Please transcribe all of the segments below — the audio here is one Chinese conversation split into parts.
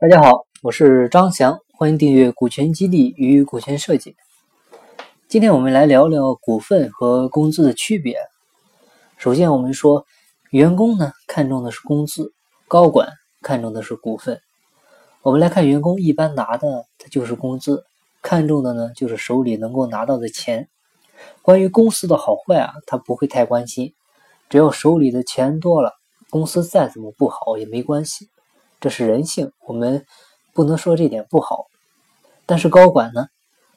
大家好，我是张翔，欢迎订阅股权激励与股权设计。今天我们来聊聊股份和工资的区别。首先，我们说员工呢看重的是工资，高管看重的是股份。我们来看员工一般拿的，他就是工资，看重的呢就是手里能够拿到的钱。关于公司的好坏啊，他不会太关心，只要手里的钱多了，公司再怎么不好也没关系。这是人性，我们不能说这点不好。但是高管呢，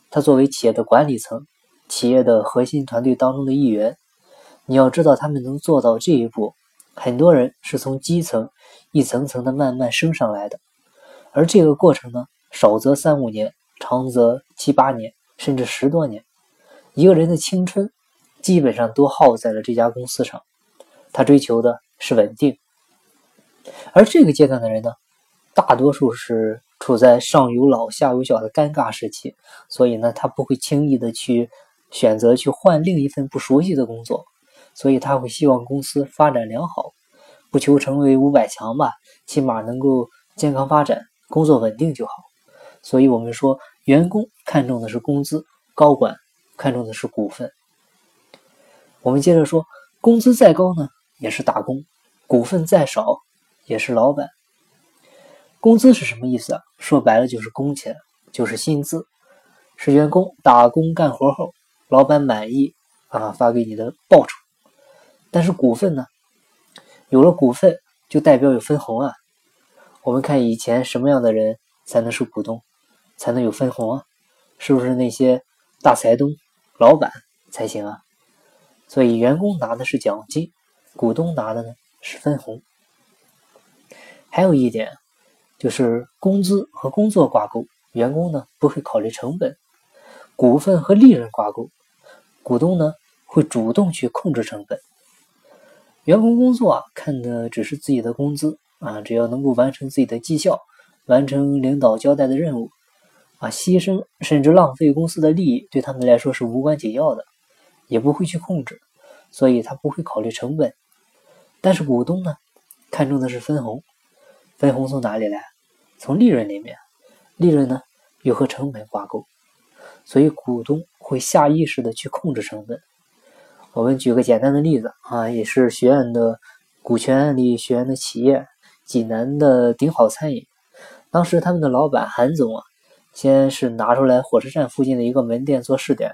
他作为企业的管理层，企业的核心团队当中的一员，你要知道他们能做到这一步，很多人是从基层一层层的慢慢升上来的。而这个过程呢，少则三五年，长则七八年，甚至十多年。一个人的青春基本上都耗在了这家公司上，他追求的是稳定。而这个阶段的人呢，大多数是处在上有老下有小的尴尬时期，所以呢，他不会轻易的去选择去换另一份不熟悉的工作，所以他会希望公司发展良好，不求成为五百强吧，起码能够健康发展，工作稳定就好。所以我们说，员工看重的是工资，高管看重的是股份。我们接着说，工资再高呢，也是打工；股份再少。也是老板，工资是什么意思啊？说白了就是工钱，就是薪资，是员工打工干活后，老板满意啊发给你的报酬。但是股份呢？有了股份就代表有分红啊。我们看以前什么样的人才能是股东，才能有分红啊？是不是那些大财东、老板才行啊？所以员工拿的是奖金，股东拿的呢是分红。还有一点，就是工资和工作挂钩，员工呢不会考虑成本；股份和利润挂钩，股东呢会主动去控制成本。员工工作啊，看的只是自己的工资啊，只要能够完成自己的绩效，完成领导交代的任务啊，牺牲甚至浪费公司的利益，对他们来说是无关紧要的，也不会去控制，所以他不会考虑成本。但是股东呢，看重的是分红。分红从哪里来？从利润里面，利润呢又和成本挂钩，所以股东会下意识的去控制成本。我们举个简单的例子啊，也是学院的股权案例，学院的企业济南的顶好餐饮，当时他们的老板韩总啊，先是拿出来火车站附近的一个门店做试点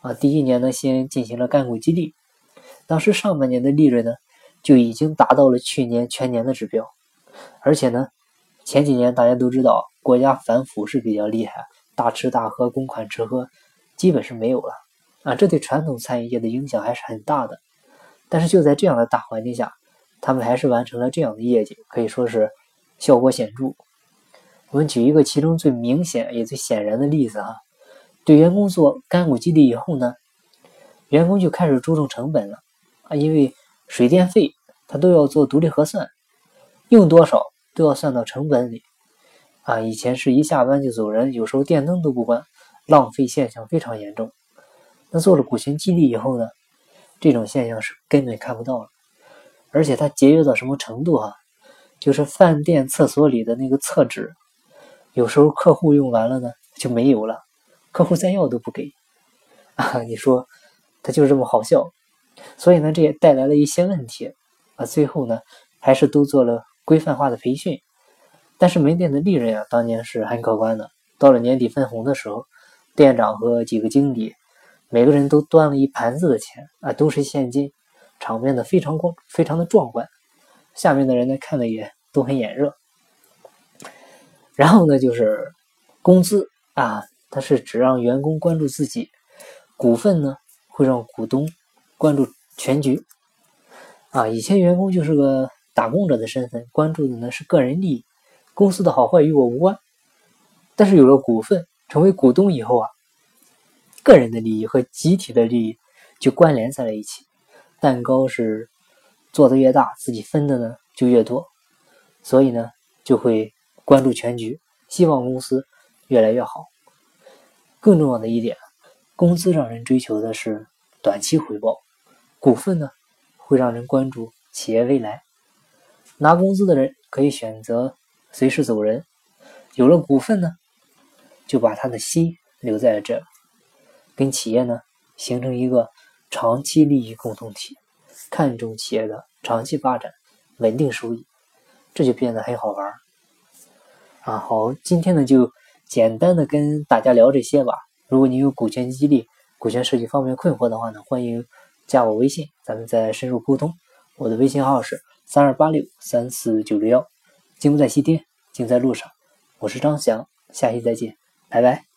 啊，第一年呢先进行了干股激励，当时上半年的利润呢就已经达到了去年全年的指标。而且呢，前几年大家都知道国家反腐是比较厉害，大吃大喝、公款吃喝基本是没有了啊，这对传统餐饮业的影响还是很大的。但是就在这样的大环境下，他们还是完成了这样的业绩，可以说是效果显著。我们举一个其中最明显也最显然的例子啊，对员工做干股激励以后呢，员工就开始注重成本了啊，因为水电费他都要做独立核算。用多少都要算到成本里啊！以前是一下班就走人，有时候电灯都不关，浪费现象非常严重。那做了股权激励以后呢，这种现象是根本看不到了。而且它节约到什么程度啊？就是饭店厕所里的那个厕纸，有时候客户用完了呢就没有了，客户再要都不给啊！你说他就是这么好笑。所以呢，这也带来了一些问题啊。最后呢，还是都做了。规范化的培训，但是门店的利润啊，当年是很可观的。到了年底分红的时候，店长和几个经理，每个人都端了一盘子的钱啊，都是现金，场面的非常光，非常的壮观。下面的人呢，看的也都很眼热。然后呢，就是工资啊，它是只让员工关注自己，股份呢，会让股东关注全局。啊，以前员工就是个。打工者的身份关注的呢是个人利益，公司的好坏与我无关。但是有了股份，成为股东以后啊，个人的利益和集体的利益就关联在了一起。蛋糕是做的越大，自己分的呢就越多，所以呢就会关注全局，希望公司越来越好。更重要的一点，工资让人追求的是短期回报，股份呢会让人关注企业未来。拿工资的人可以选择随时走人，有了股份呢，就把他的心留在了这，跟企业呢形成一个长期利益共同体，看重企业的长期发展、稳定收益，这就变得很好玩啊！好，今天呢就简单的跟大家聊这些吧。如果你有股权激励、股权设计方面困惑的话呢，欢迎加我微信，咱们再深入沟通。我的微信号是三二八六三四九六幺。金不在西天，精在路上。我是张翔，下期再见，拜拜。